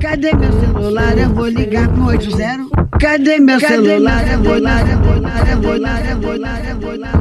Cadê meu celular? Eu vou ligar pro 80. Cadê meu celular? Eu vou ligar, eu vou ligar, eu vou ligar, eu vou ligar, eu vou ligar.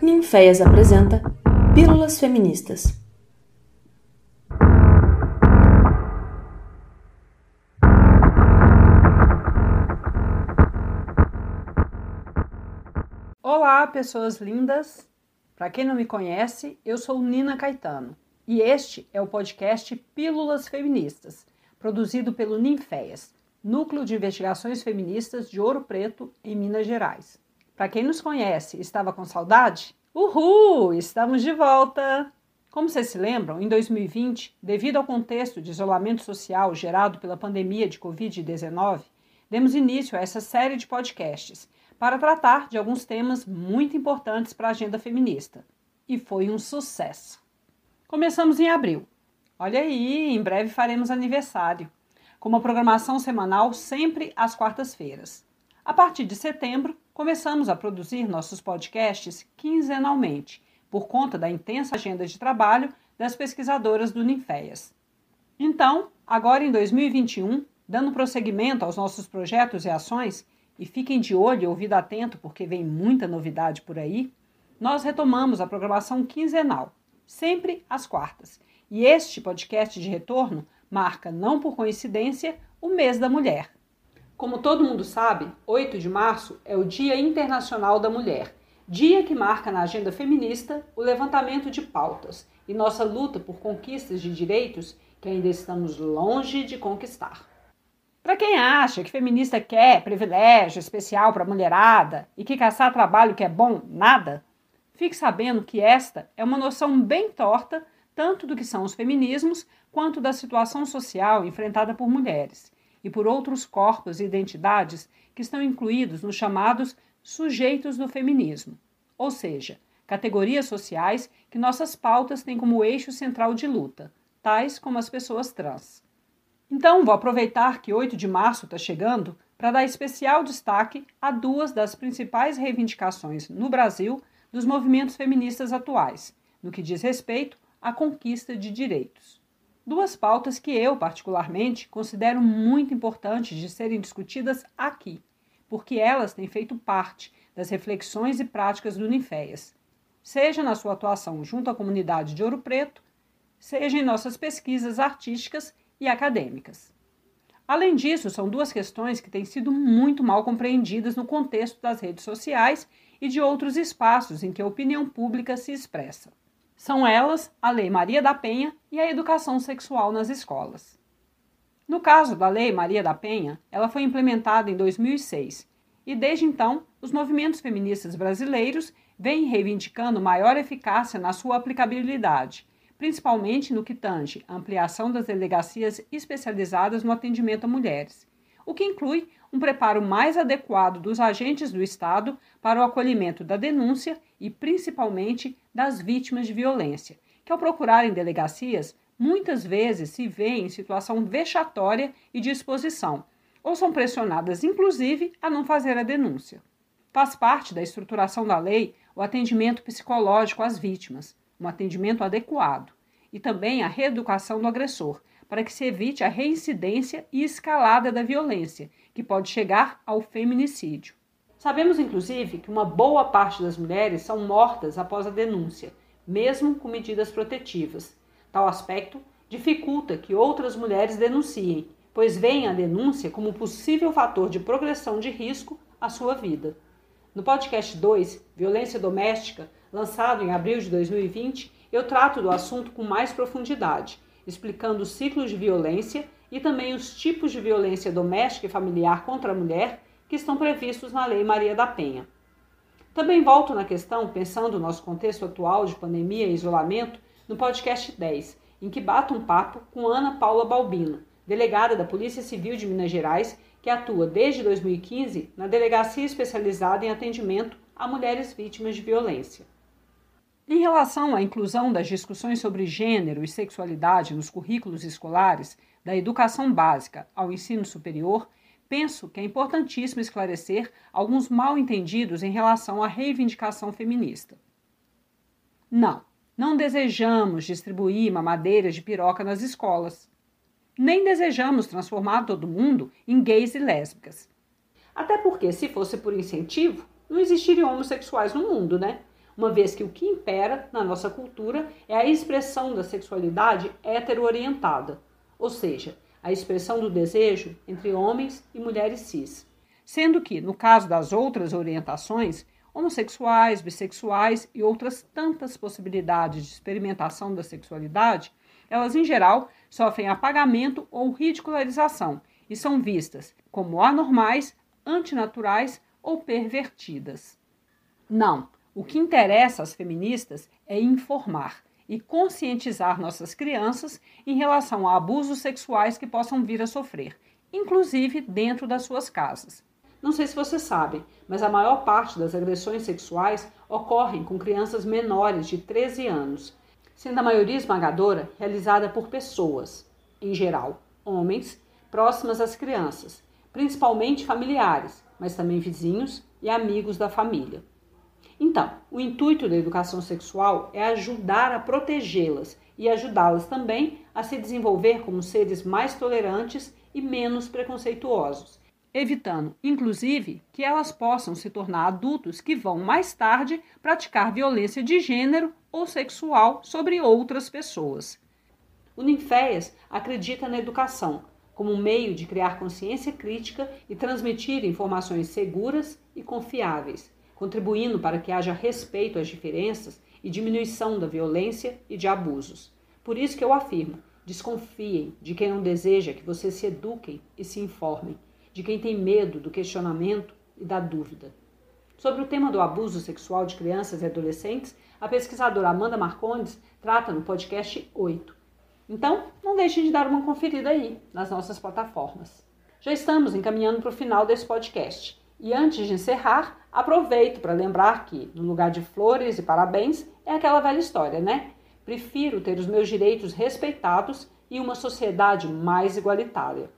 Ninféias apresenta Pílulas Feministas. Olá, pessoas lindas! Para quem não me conhece, eu sou Nina Caetano e este é o podcast Pílulas Feministas, produzido pelo Ninféias, Núcleo de Investigações Feministas de Ouro Preto, em Minas Gerais. Para quem nos conhece, estava com saudade? Uhul! Estamos de volta! Como vocês se lembram, em 2020, devido ao contexto de isolamento social gerado pela pandemia de Covid-19, demos início a essa série de podcasts para tratar de alguns temas muito importantes para a agenda feminista. E foi um sucesso. Começamos em abril. Olha aí, em breve faremos aniversário, com uma programação semanal sempre às quartas-feiras. A partir de setembro, começamos a produzir nossos podcasts quinzenalmente, por conta da intensa agenda de trabalho das pesquisadoras do Ninféias. Então, agora em 2021, dando prosseguimento aos nossos projetos e ações, e fiquem de olho e ouvido atento porque vem muita novidade por aí, nós retomamos a programação quinzenal, sempre às quartas. E este podcast de retorno marca, não por coincidência, o mês da mulher. Como todo mundo sabe, 8 de março é o Dia Internacional da Mulher, dia que marca na agenda feminista o levantamento de pautas e nossa luta por conquistas de direitos que ainda estamos longe de conquistar. Para quem acha que feminista quer privilégio especial para mulherada e que caçar trabalho que é bom, nada, fique sabendo que esta é uma noção bem torta tanto do que são os feminismos quanto da situação social enfrentada por mulheres e por outros corpos e identidades que estão incluídos nos chamados sujeitos do feminismo, ou seja, categorias sociais que nossas pautas têm como eixo central de luta, tais como as pessoas trans. Então, vou aproveitar que 8 de março está chegando para dar especial destaque a duas das principais reivindicações no Brasil dos movimentos feministas atuais, no que diz respeito à conquista de direitos. Duas pautas que eu, particularmente, considero muito importantes de serem discutidas aqui, porque elas têm feito parte das reflexões e práticas do Ninféias, seja na sua atuação junto à comunidade de Ouro Preto, seja em nossas pesquisas artísticas e acadêmicas. Além disso, são duas questões que têm sido muito mal compreendidas no contexto das redes sociais e de outros espaços em que a opinião pública se expressa. São elas a Lei Maria da Penha e a educação sexual nas escolas. No caso da Lei Maria da Penha, ela foi implementada em 2006 e, desde então, os movimentos feministas brasileiros vêm reivindicando maior eficácia na sua aplicabilidade principalmente no que tange a ampliação das delegacias especializadas no atendimento a mulheres, o que inclui um preparo mais adequado dos agentes do Estado para o acolhimento da denúncia e, principalmente, das vítimas de violência, que, ao procurarem delegacias, muitas vezes se veem em situação vexatória e de exposição, ou são pressionadas, inclusive, a não fazer a denúncia. Faz parte da estruturação da lei o atendimento psicológico às vítimas, um atendimento adequado e também a reeducação do agressor, para que se evite a reincidência e escalada da violência, que pode chegar ao feminicídio. Sabemos, inclusive, que uma boa parte das mulheres são mortas após a denúncia, mesmo com medidas protetivas. Tal aspecto dificulta que outras mulheres denunciem, pois veem a denúncia como possível fator de progressão de risco à sua vida. No podcast 2, Violência Doméstica, lançado em abril de 2020, eu trato do assunto com mais profundidade, explicando os ciclos de violência e também os tipos de violência doméstica e familiar contra a mulher que estão previstos na Lei Maria da Penha. Também volto na questão, pensando no nosso contexto atual de pandemia e isolamento, no podcast 10, em que bato um papo com Ana Paula Balbino, delegada da Polícia Civil de Minas Gerais, que atua desde 2015 na Delegacia Especializada em Atendimento a Mulheres Vítimas de Violência. Em relação à inclusão das discussões sobre gênero e sexualidade nos currículos escolares, da educação básica ao ensino superior, penso que é importantíssimo esclarecer alguns mal entendidos em relação à reivindicação feminista. Não, Não desejamos distribuir mamadeiras de piroca nas escolas. Nem desejamos transformar todo mundo em gays e lésbicas. Até porque, se fosse por incentivo, não existiriam homossexuais no mundo, né? Uma vez que o que impera na nossa cultura é a expressão da sexualidade hetero-orientada, ou seja, a expressão do desejo entre homens e mulheres cis. Sendo que, no caso das outras orientações, homossexuais, bissexuais e outras tantas possibilidades de experimentação da sexualidade, elas em geral sofrem apagamento ou ridicularização e são vistas como anormais, antinaturais ou pervertidas. Não, o que interessa às feministas é informar e conscientizar nossas crianças em relação a abusos sexuais que possam vir a sofrer, inclusive dentro das suas casas. Não sei se vocês sabem, mas a maior parte das agressões sexuais ocorrem com crianças menores de 13 anos, sendo a maioria esmagadora realizada por pessoas, em geral, homens, próximas às crianças, principalmente familiares, mas também vizinhos e amigos da família. Então, o intuito da educação sexual é ajudar a protegê-las e ajudá-las também a se desenvolver como seres mais tolerantes e menos preconceituosos, evitando, inclusive, que elas possam se tornar adultos que vão mais tarde praticar violência de gênero ou sexual sobre outras pessoas. O Ninféias acredita na educação como um meio de criar consciência crítica e transmitir informações seguras e confiáveis, contribuindo para que haja respeito às diferenças e diminuição da violência e de abusos. Por isso que eu afirmo: desconfiem de quem não deseja que vocês se eduquem e se informem de quem tem medo do questionamento e da dúvida. Sobre o tema do abuso sexual de crianças e adolescentes, a pesquisadora Amanda Marcondes trata no podcast 8. Então, não deixem de dar uma conferida aí nas nossas plataformas. Já estamos encaminhando para o final desse podcast. E antes de encerrar, aproveito para lembrar que, no lugar de flores e parabéns, é aquela velha história, né? Prefiro ter os meus direitos respeitados e uma sociedade mais igualitária.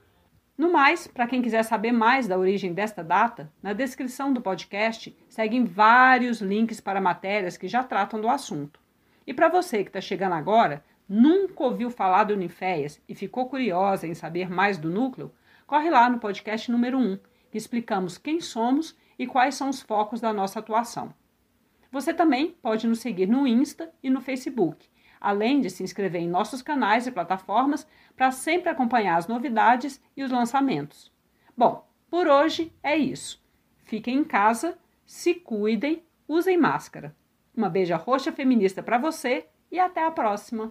No mais, para quem quiser saber mais da origem desta data, na descrição do podcast seguem vários links para matérias que já tratam do assunto. E para você que está chegando agora, nunca ouviu falar do Uniféias e ficou curiosa em saber mais do núcleo, corre lá no podcast número 1, que explicamos quem somos e quais são os focos da nossa atuação. Você também pode nos seguir no Insta e no Facebook além de se inscrever em nossos canais e plataformas para sempre acompanhar as novidades e os lançamentos. Bom, por hoje é isso. Fiquem em casa, se cuidem, usem máscara. Uma beija roxa feminista para você e até a próxima!